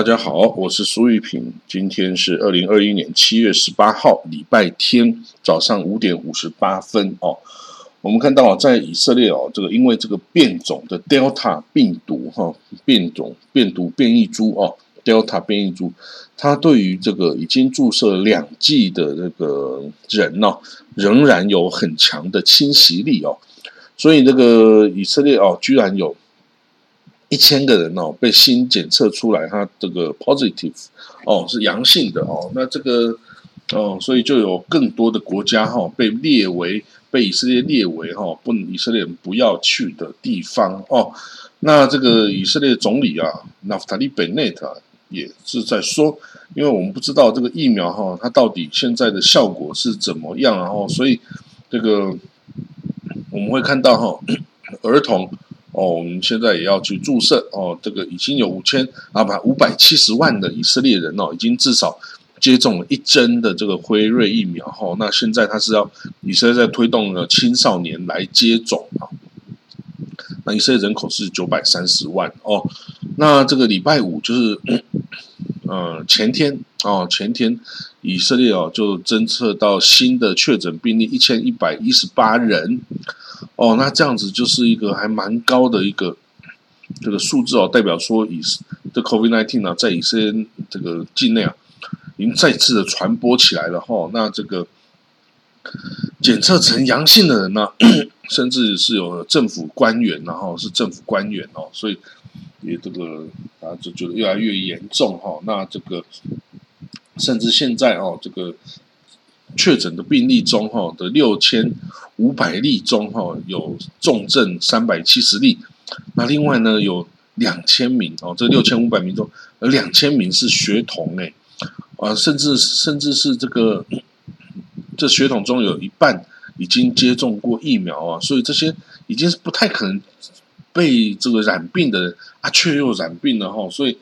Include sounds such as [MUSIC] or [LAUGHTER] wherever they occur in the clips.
大家好，我是苏玉平。今天是二零二一年七月十八号，礼拜天早上五点五十八分哦。我们看到在以色列哦，这个因为这个变种的 Delta 病毒哈，变种变毒变异株哦，Delta 变异株，它对于这个已经注射两剂的这个人呢，仍然有很强的侵袭力哦。所以这个以色列哦，居然有。一千个人哦，被新检测出来，他这个 positive 哦是阳性的哦，那这个哦，所以就有更多的国家哈被列为被以色列列为哈不以色列人不要去的地方哦。那这个以色列总理啊，纳夫塔利贝内特也是在说，因为我们不知道这个疫苗哈，它到底现在的效果是怎么样，然后所以这个我们会看到哈 [COUGHS] 儿童。哦，我们现在也要去注射哦，这个已经有五千啊，不，五百七十万的以色列人哦，已经至少接种了一针的这个辉瑞疫苗哈。那现在他是要以色列在推动了青少年来接种啊。那以色列人口是九百三十万哦。那这个礼拜五就是，呃，前天哦，前天以色列哦就侦测到新的确诊病例一千一百一十八人。哦，那这样子就是一个还蛮高的一个这个数字哦，代表说以这 COVID-19 呢，在以色列这个境内啊，已经再次的传播起来了哈。那这个检测成阳性的人呢，[COUGHS] 甚至是有政府官员，然后是政府官员哦，所以也这个啊就觉得越来越严重哈。那这个甚至现在哦，这个。确诊的病例中，哈的六千五百例中，哈有重症三百七十例。那另外呢，有两千名哦，这六千五百名中，有两千名是学童诶，啊，甚至甚至是这个这血统中有一半已经接种过疫苗啊，所以这些已经是不太可能被这个染病的人啊，却又染病了哈，所以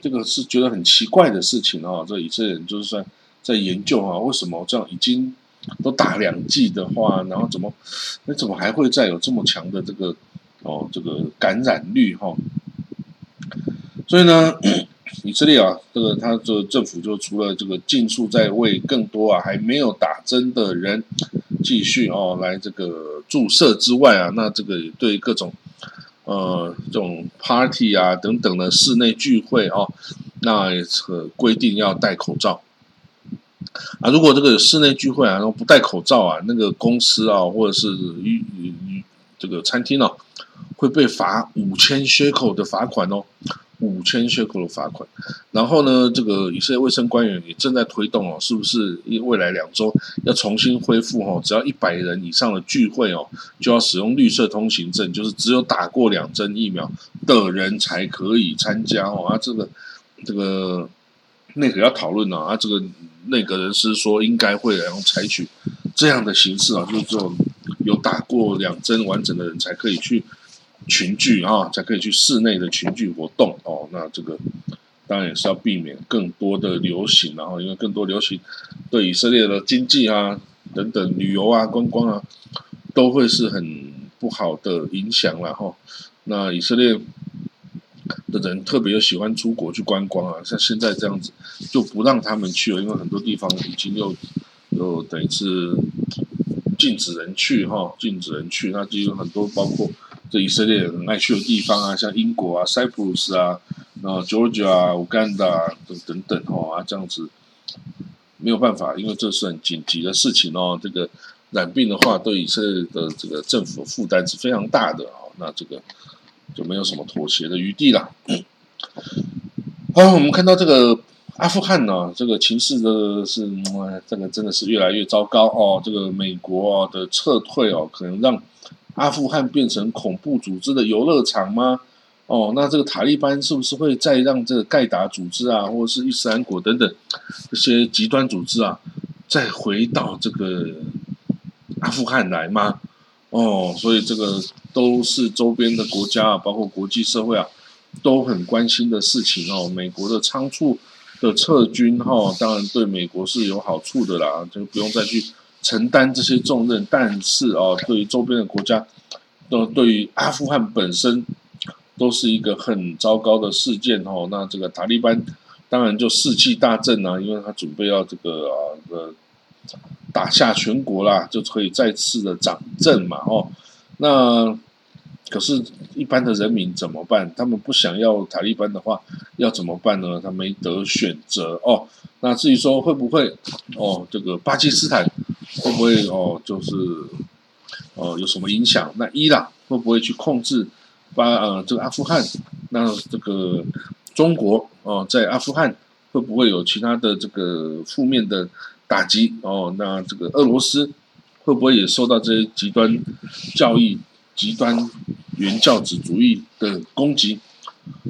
这个是觉得很奇怪的事情啊，这以色列人就是说。在研究啊，为什么这样已经都打两剂的话，然后怎么那怎么还会再有这么强的这个哦这个感染率哈？所以呢，[COUGHS] 以色列啊，这个他的政府就除了这个尽速在为更多啊还没有打针的人继续哦来这个注射之外啊，那这个对各种呃这种 party 啊等等的室内聚会哦，那也规定要戴口罩。啊，如果这个室内聚会啊，然后不戴口罩啊，那个公司啊，或者是与与这个餐厅啊，会被罚五千缺口的罚款哦，五千缺口的罚款。然后呢，这个以色列卫生官员也正在推动哦，是不是未来两周要重新恢复哦？只要一百人以上的聚会哦，就要使用绿色通行证，就是只有打过两针疫苗的人才可以参加哦。啊，这个这个那个要讨论呢啊，这个。那个人是说，应该会然后采取这样的形式啊，就是这种有打过两针完整的人才可以去群聚啊，才可以去室内的群聚活动哦。那这个当然也是要避免更多的流行，然后因为更多流行对以色列的经济啊等等旅游啊观光啊都会是很不好的影响了哈。那以色列。的人特别又喜欢出国去观光啊，像现在这样子就不让他们去了，因为很多地方已经又又等于是禁止人去哈，禁止人去。那就有很多包括这以色列人爱去的地方啊，像英国啊、塞浦路斯啊、然后 Georgia 啊、乌干达等等等哈，这样子没有办法，因为这是很紧急的事情哦。这个染病的话，对以色列的这个政府负担是非常大的哦。那这个。就没有什么妥协的余地了。好，我们看到这个阿富汗呢，这个情势的是，这个真的是越来越糟糕哦。这个美国的撤退哦，可能让阿富汗变成恐怖组织的游乐场吗？哦，那这个塔利班是不是会再让这个盖达组织啊，或者是伊斯兰国等等这些极端组织啊，再回到这个阿富汗来吗？哦，所以这个。都是周边的国家啊，包括国际社会啊，都很关心的事情哦。美国的仓促的撤军哈，当然对美国是有好处的啦，就不用再去承担这些重任。但是哦，对于周边的国家，都对于阿富汗本身都是一个很糟糕的事件哦。那这个塔利班当然就士气大振啊，因为他准备要这个啊呃打下全国啦，就可以再次的掌政嘛哦。那可是，一般的人民怎么办？他们不想要塔利班的话，要怎么办呢？他没得选择哦。那至于说会不会哦，这个巴基斯坦会不会哦，就是哦有什么影响？那伊朗会不会去控制巴呃这个阿富汗？那这个中国哦，在阿富汗会不会有其他的这个负面的打击？哦，那这个俄罗斯会不会也受到这些极端教义、极端？原教旨主义的攻击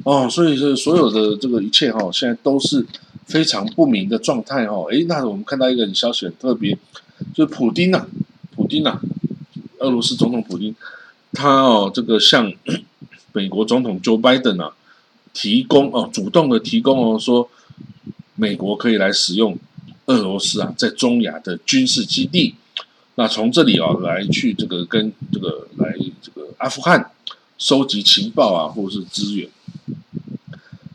哦，所以这所有的这个一切哈，现在都是非常不明的状态哈。诶，那我们看到一个消息很特别，就是普京呐，普京呐，俄罗斯总统普京，他哦这个向美国总统 Joe Biden 啊提供哦，主动的提供哦，说美国可以来使用俄罗斯啊在中亚的军事基地。那从这里啊来去这个跟这个来这个阿富汗收集情报啊，或者是资源，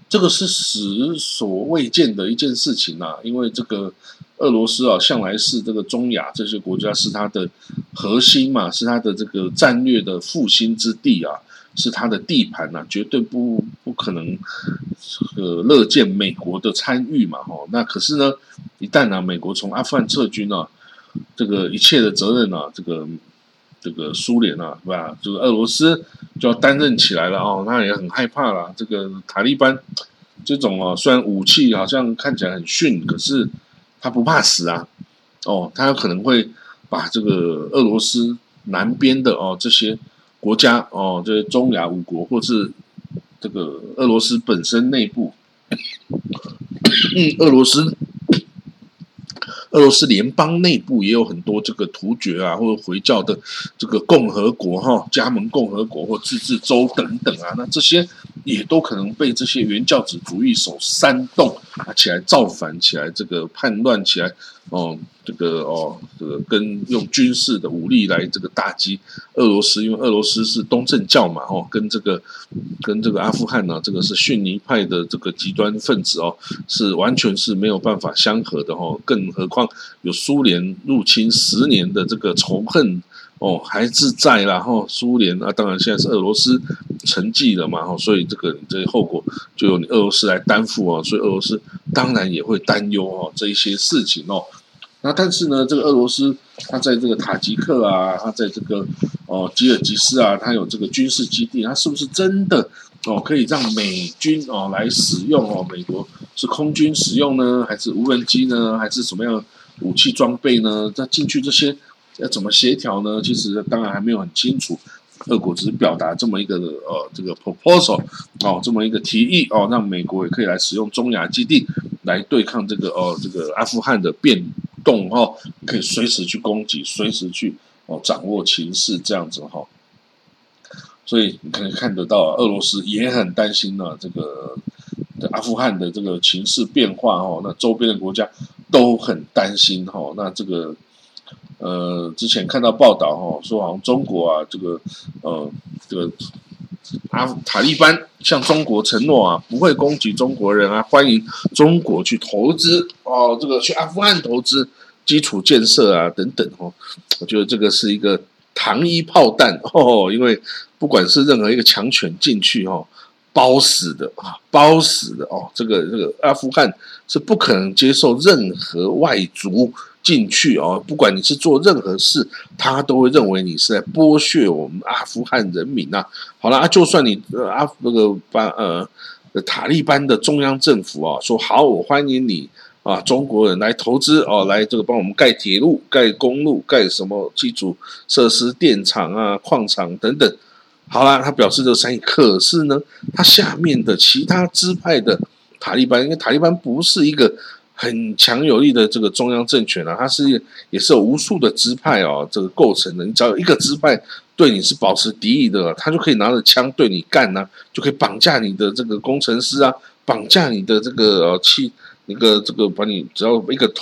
这个是史所未见的一件事情呐。因为这个俄罗斯啊，向来是这个中亚这些国家是它的核心嘛，是它的这个战略的复兴之地啊，是他的地盘呐，绝对不不可能呃乐见美国的参与嘛。吼，那可是呢，一旦呢美国从阿富汗撤军啊。这个一切的责任啊，这个这个苏联啊，是吧？就是俄罗斯就要担任起来了哦，那也很害怕了。这个塔利班这种啊，虽然武器好像看起来很逊，可是他不怕死啊。哦，他有可能会把这个俄罗斯南边的哦这些国家哦，这是中亚五国，或是这个俄罗斯本身内部，嗯，俄罗斯。俄罗斯联邦内部也有很多这个突厥啊，或者回教的这个共和国哈，加盟共和国或自治州等等啊，那这些也都可能被这些原教旨主义所煽动啊起来造反起来，这个叛乱起来哦。这个哦，这个跟用军事的武力来这个打击俄罗斯，因为俄罗斯是东正教嘛，哦，跟这个跟这个阿富汗呢，这个是逊尼派的这个极端分子哦，是完全是没有办法相合的哦，更何况有苏联入侵十年的这个仇恨哦，还是在然后苏联啊，当然现在是俄罗斯沉寂了嘛，哦，所以这个这些后果就由你俄罗斯来担负哦，所以俄罗斯当然也会担忧哦这一些事情哦。那但是呢，这个俄罗斯，它在这个塔吉克啊，它在这个哦吉尔吉斯啊，它有这个军事基地，它是不是真的哦可以让美军哦来使用哦？美国是空军使用呢，还是无人机呢，还是什么样武器装备呢？它进去这些要怎么协调呢？其实当然还没有很清楚。俄国只是表达这么一个呃这个 proposal 哦，这么一个提议哦，让美国也可以来使用中亚基地来对抗这个哦这个阿富汗的变。动哈，可以随时去攻击，随时去哦掌握情势这样子哈，所以你可以看得到，俄罗斯也很担心呢，这个阿富汗的这个情势变化哦，那周边的国家都很担心哈，那这个呃之前看到报道哈，说好像中国啊，这个呃这个。阿塔利班向中国承诺啊，不会攻击中国人啊，欢迎中国去投资哦，这个去阿富汗投资基础建设啊等等哦，我觉得这个是一个糖衣炮弹哦，因为不管是任何一个强权进去哦，包死的啊，包死的哦，这个这个阿富汗是不可能接受任何外族。进去哦，不管你是做任何事，他都会认为你是在剥削我们阿富汗人民呐。好了，就算你呃阿那个班呃塔利班的中央政府啊，说好，我欢迎你啊，中国人来投资哦，来这个帮我们盖铁路、盖公路、盖什么基础设施、电厂啊、矿场等等。好了，他表示这个善意，可是呢，他下面的其他支派的塔利班，因为塔利班不是一个。很强有力的这个中央政权啊，它是也是有无数的支派哦，这个构成的。你只要有一个支派对你是保持敌意的，他就可以拿着枪对你干呐，就可以绑架你的这个工程师啊，绑架你的这个呃汽那个这个把你只要一个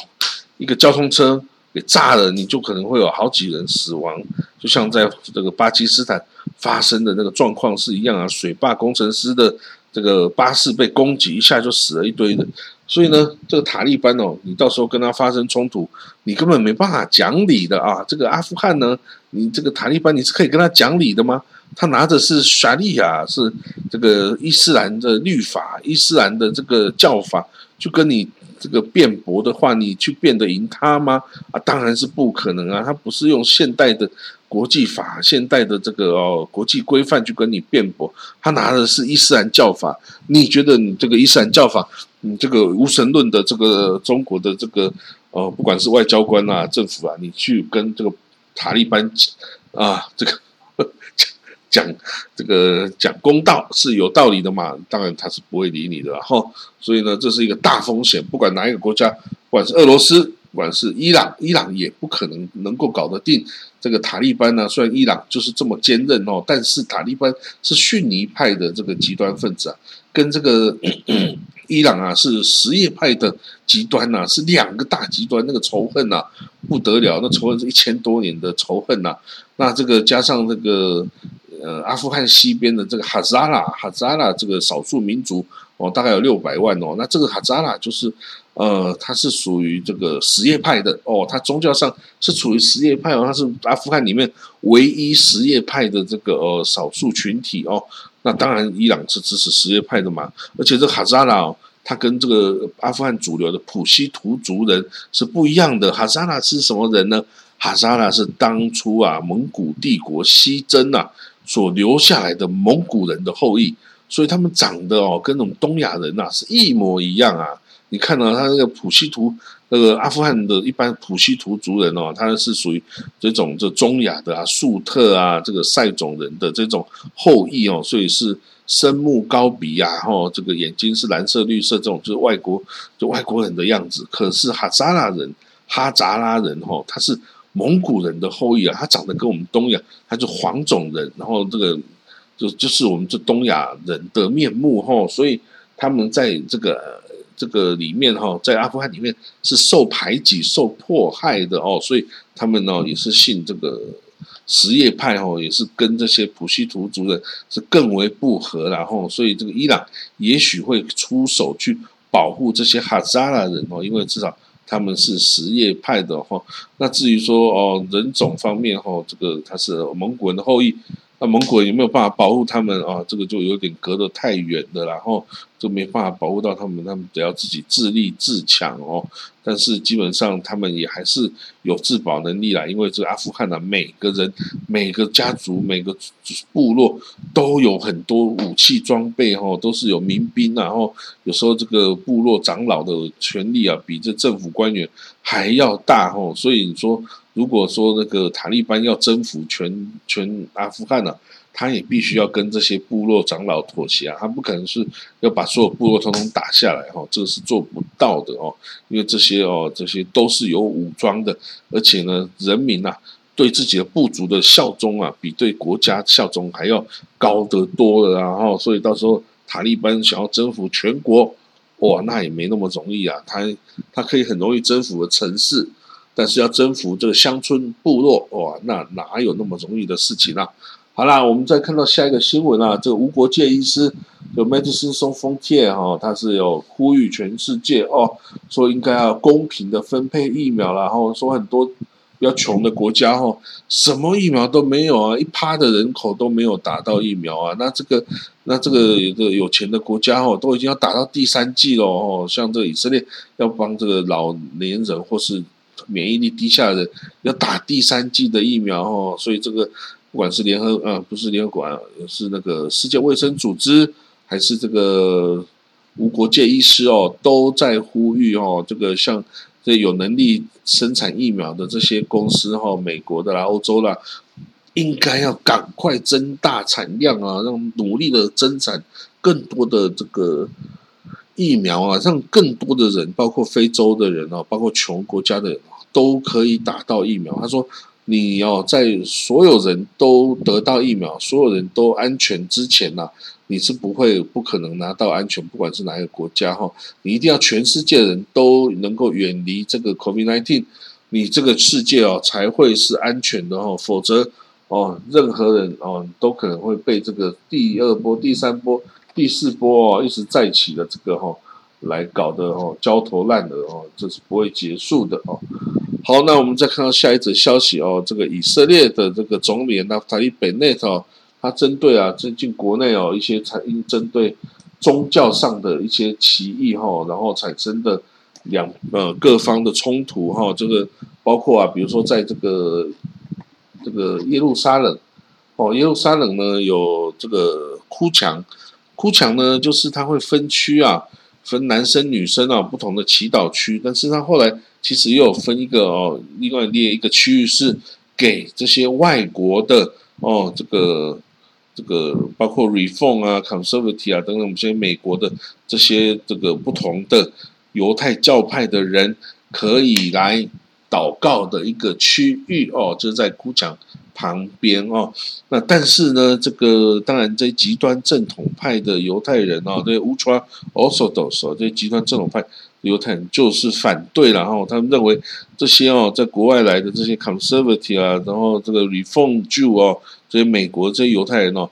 一个交通车给炸了，你就可能会有好几人死亡，就像在这个巴基斯坦发生的那个状况是一样啊，水坝工程师的这个巴士被攻击一下就死了一堆人。所以呢，这个塔利班哦，你到时候跟他发生冲突，你根本没办法讲理的啊。这个阿富汗呢，你这个塔利班你是可以跟他讲理的吗？他拿的是沙利亚，是这个伊斯兰的律法、伊斯兰的这个教法，就跟你这个辩驳的话，你去辩得赢他吗？啊，当然是不可能啊。他不是用现代的国际法、现代的这个哦国际规范去跟你辩驳，他拿的是伊斯兰教法。你觉得你这个伊斯兰教法？你这个无神论的这个中国的这个呃，不管是外交官啊、政府啊，你去跟这个塔利班啊，这个 [LAUGHS] 讲讲这个讲公道是有道理的嘛？当然他是不会理你的哈。所以呢，这是一个大风险。不管哪一个国家，不管是俄罗斯，不管是伊朗，伊朗也不可能能够搞得定这个塔利班呢。虽然伊朗就是这么坚韧哦，但是塔利班是逊尼派的这个极端分子啊，跟这个。伊朗啊，是什叶派的极端呐，是两个大极端，那个仇恨呐不得了，那仇恨是一千多年的仇恨呐。那这个加上这个呃阿富汗西边的这个哈扎拉，哈扎拉这个少数民族哦，大概有六百万哦。那这个哈扎拉就是呃，它是属于这个什叶派的哦，它宗教上是处于什叶派哦，它是阿富汗里面唯一什叶派的这个呃少数群体哦。那当然，伊朗是支持什叶派的嘛，而且这哈扎拉，哦他跟这个阿富汗主流的普希图族人是不一样的。哈扎拉是什么人呢？哈扎拉是当初啊蒙古帝国西征啊所留下来的蒙古人的后裔，所以他们长得哦跟那种东亚人呐是一模一样啊。你看到他那个普希图。那个阿富汗的一般普希图族人哦，他是属于这种这中亚的啊，粟特啊，这个塞种人的这种后裔哦，所以是深目高鼻啊，吼，这个眼睛是蓝色、绿色这种，就是外国就外国人的样子。可是哈扎拉人、哈扎拉人吼，他是蒙古人的后裔啊，他长得跟我们东亚，他是黄种人，然后这个就就是我们这东亚人的面目吼，所以他们在这个。这个里面哈，在阿富汗里面是受排挤、受迫害的哦，所以他们呢也是信这个什叶派哦，也是跟这些普希图族人是更为不和，然后所以这个伊朗也许会出手去保护这些哈扎拉人哦，因为至少他们是什叶派的哈。那至于说哦人种方面哈，这个他是蒙古人的后裔。那蒙古人有没有办法保护他们啊？这个就有点隔得太远了，然后就没办法保护到他们，他们得要自己自立自强哦。但是基本上他们也还是有自保能力啦，因为这个阿富汗的每个人、每个家族、每个部落都有很多武器装备哈，都是有民兵，然后有时候这个部落长老的权力啊，比这政府官员还要大哦，所以你说。如果说那个塔利班要征服全全阿富汗呢，他也必须要跟这些部落长老妥协啊，他不可能是要把所有部落统统打下来哈，这个是做不到的哦，因为这些哦这些都是有武装的，而且呢人民呐对自己的部族的效忠啊，比对国家效忠还要高得多了，然后所以到时候塔利班想要征服全国，哇，那也没那么容易啊，他他可以很容易征服的城市。但是要征服这个乡村部落，哇，那哪有那么容易的事情啊？好啦，我们再看到下一个新闻啊，这个无国界医师有 Medicine Sans Frontier 哈，他是有呼吁全世界哦，说应该要公平的分配疫苗啦，然后说很多比较穷的国家哈，什么疫苗都没有啊，一趴的人口都没有打到疫苗啊，那这个那这个有个有钱的国家哦，都已经要打到第三季了哦，像这个以色列要帮这个老年人或是免疫力低下的要打第三剂的疫苗哦，所以这个不管是联合呃不是联合国，是那个世界卫生组织，还是这个无国界医师哦，都在呼吁哦，这个像这有能力生产疫苗的这些公司哈，美国的啦、欧洲啦，应该要赶快增大产量啊，让努力的增产更多的这个。疫苗啊，让更多的人，包括非洲的人哦，包括穷国家的人都可以打到疫苗。他说，你哦，在所有人都得到疫苗、所有人都安全之前呢，你是不会、不可能拿到安全，不管是哪一个国家哈，你一定要全世界人都能够远离这个 COVID-19，你这个世界哦才会是安全的哦，否则哦，任何人哦都可能会被这个第二波、第三波、第四波哦一直再起的这个哈来搞得哦焦头烂额哦，这是不会结束的哦。好，那我们再看到下一则消息哦，这个以色列的这个总理纳塔利本内特，他针对啊最近国内哦一些产因针对宗教上的一些歧义哈，然后产生的两呃各方的冲突哈，这个包括啊，比如说在这个这个耶路撒冷哦，耶路撒冷呢有这个哭墙，哭墙呢就是它会分区啊，分男生女生啊不同的祈祷区，但是它后来。其实又有分一个哦，另外列一个区域是给这些外国的哦，这个这个包括 Reform 啊、Conservative 啊等等，我们现在美国的这些这个不同的犹太教派的人可以来祷告的一个区域哦，就是在哭墙旁边哦。那但是呢，这个当然这极端正统派的犹太人哦，这 Ultra Orthodox 这极端正统派。犹太人就是反对了哈，他们认为这些哦，在国外来的这些 conservative 啊，然后这个 reform Jew 哦，这些美国这些犹太人哦，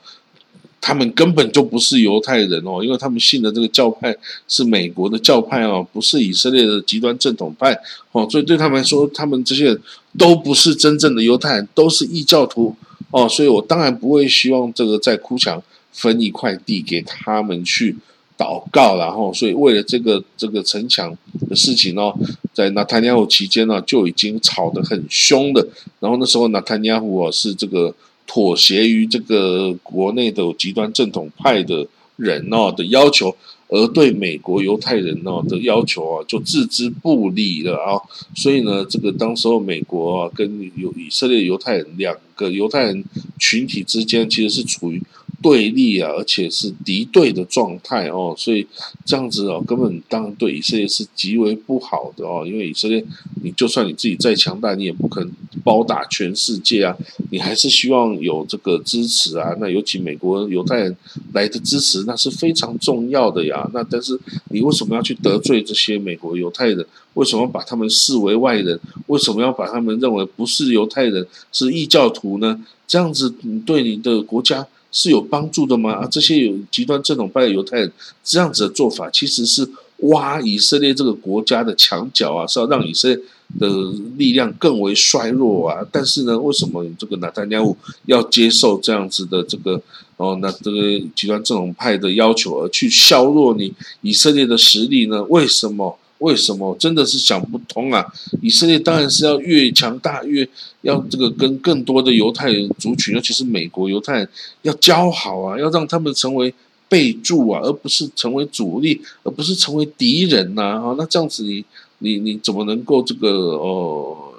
他们根本就不是犹太人哦，因为他们信的这个教派是美国的教派哦，不是以色列的极端正统派哦，所以对他们来说，他们这些人都不是真正的犹太人，都是异教徒哦，所以我当然不会希望这个在哭墙分一块地给他们去。祷告，然后，所以为了这个这个城墙的事情呢，在纳坦尼亚胡期间呢，就已经吵得很凶的。然后那时候纳坦尼亚胡啊是这个妥协于这个国内的极端正统派的人哦的要求，而对美国犹太人哦的要求啊就置之不理了啊。所以呢，这个当时候美国啊跟有以色列犹太人两个犹太人群体之间其实是处于。对立啊，而且是敌对的状态哦，所以这样子哦，根本当然对以色列是极为不好的哦。因为以色列，你就算你自己再强大，你也不可能包打全世界啊，你还是希望有这个支持啊。那尤其美国犹太人来的支持，那是非常重要的呀。那但是你为什么要去得罪这些美国犹太人？为什么把他们视为外人？为什么要把他们认为不是犹太人，是异教徒呢？这样子，你对你的国家。是有帮助的吗？啊，这些有极端正统派的犹太人这样子的做法，其实是挖以色列这个国家的墙角啊，是要让以色列的力量更为衰弱啊。但是呢，为什么这个纳坦尼亚要接受这样子的这个哦，那这个极端正统派的要求而去削弱你以色列的实力呢？为什么？为什么真的是想不通啊？以色列当然是要越强大，越要这个跟更多的犹太人族群，尤其是美国犹太人要交好啊，要让他们成为备注啊，而不是成为主力，而不是成为敌人呐啊！那这样子，你你你怎么能够这个哦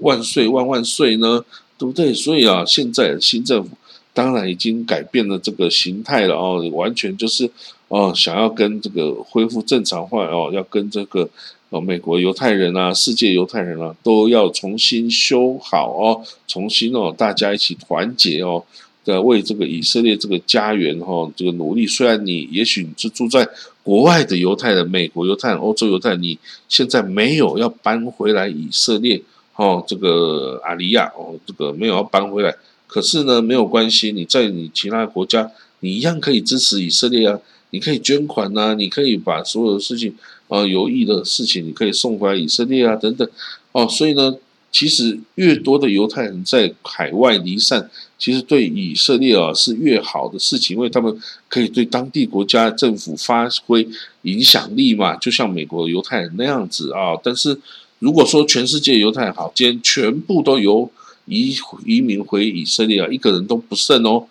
万岁万万岁呢？对不对？所以啊，现在新政府当然已经改变了这个形态了哦，完全就是。哦，想要跟这个恢复正常化哦，要跟这个呃美国犹太人啊、世界犹太人啊，都要重新修好哦，重新哦，大家一起团结哦，的为这个以色列这个家园哈，这个努力。虽然你也许你是住在国外的犹太人、美国犹太人、欧洲犹太人，你现在没有要搬回来以色列哦，这个阿里亚哦，这个没有要搬回来，可是呢，没有关系，你在你其他国家，你一样可以支持以色列啊。你可以捐款呐，你可以把所有的事情，啊，有益的事情，你可以送回来以色列啊，等等，哦，所以呢，其实越多的犹太人在海外离散，其实对以色列啊是越好的事情，因为他们可以对当地国家政府发挥影响力嘛，就像美国犹太人那样子啊。但是如果说全世界犹太人好，今天全部都由移移民回以色列啊，一个人都不剩哦，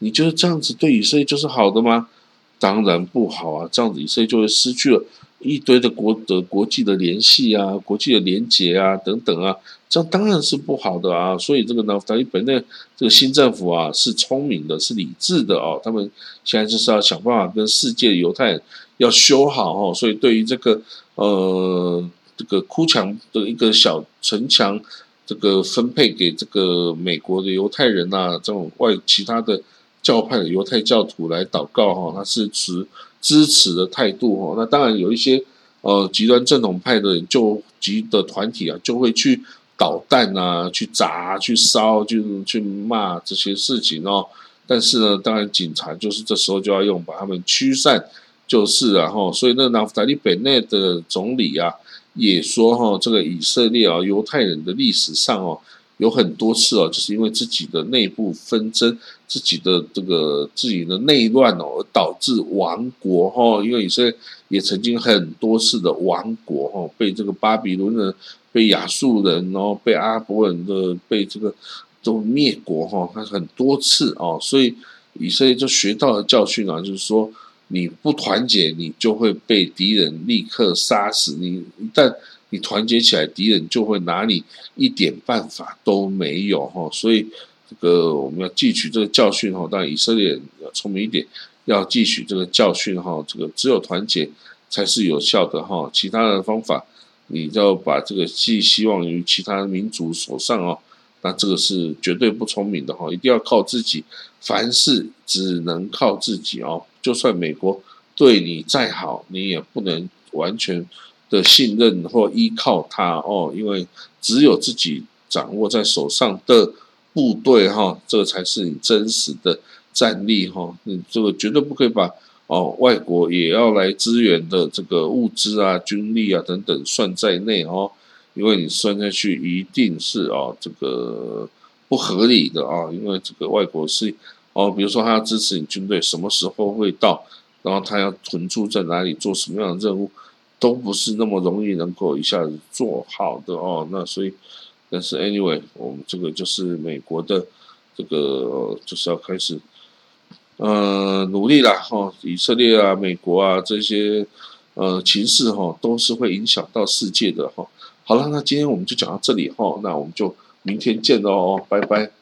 你觉得这样子对以色列就是好的吗？当然不好啊，这样子以色列就会失去了一堆的国的国际的联系啊，国际的连结啊等等啊，这样当然是不好的啊。所以这个呢，塔利本内这个新政府啊是聪明的，是理智的哦。他们现在就是要想办法跟世界犹太人要修好哦。所以对于这个呃这个哭墙的一个小城墙。这个分配给这个美国的犹太人呐，这种外其他的教派的犹太教徒来祷告哈，他是持支持的态度哈。那当然有一些呃极端正统派的就极的团体啊，就会去捣蛋啊，去砸、去烧、就去骂这些事情哦。但是呢，当然警察就是这时候就要用把他们驱散，就是然后，所以那纳夫达利·本内的总理啊。也说哈，这个以色列啊，犹太人的历史上哦，有很多次哦，就是因为自己的内部纷争、自己的这个自己的内乱哦，而导致亡国哈。因为以色列也曾经很多次的亡国哈，被这个巴比伦人、被亚述人，然后被阿拉伯人的被这个都灭国哈，他很多次哦，所以以色列就学到了教训啊，就是说。你不团结，你就会被敌人立刻杀死。你一旦你团结起来，敌人就会拿你一点办法都没有哈。所以这个我们要汲取这个教训哈。当然以色列要聪明一点，要汲取这个教训哈。这个只有团结才是有效的哈。其他的方法，你要把这个寄希望于其他民族手上哦。那这个是绝对不聪明的哈。一定要靠自己，凡事只能靠自己哦。就算美国对你再好，你也不能完全的信任或依靠他哦，因为只有自己掌握在手上的部队哈，这才是你真实的战力哈。你这个绝对不可以把哦外国也要来支援的这个物资啊、军力啊等等算在内哦，因为你算下去一定是哦这个不合理的啊，因为这个外国是。哦，比如说他要支持你军队，什么时候会到？然后他要屯驻在哪里，做什么样的任务，都不是那么容易能够一下子做好的哦。那所以，但是 anyway，我们这个就是美国的这个就是要开始，呃，努力啦哈。以色列啊，美国啊这些呃情势哈，都是会影响到世界的哈。好了，那今天我们就讲到这里哈，那我们就明天见喽，拜拜。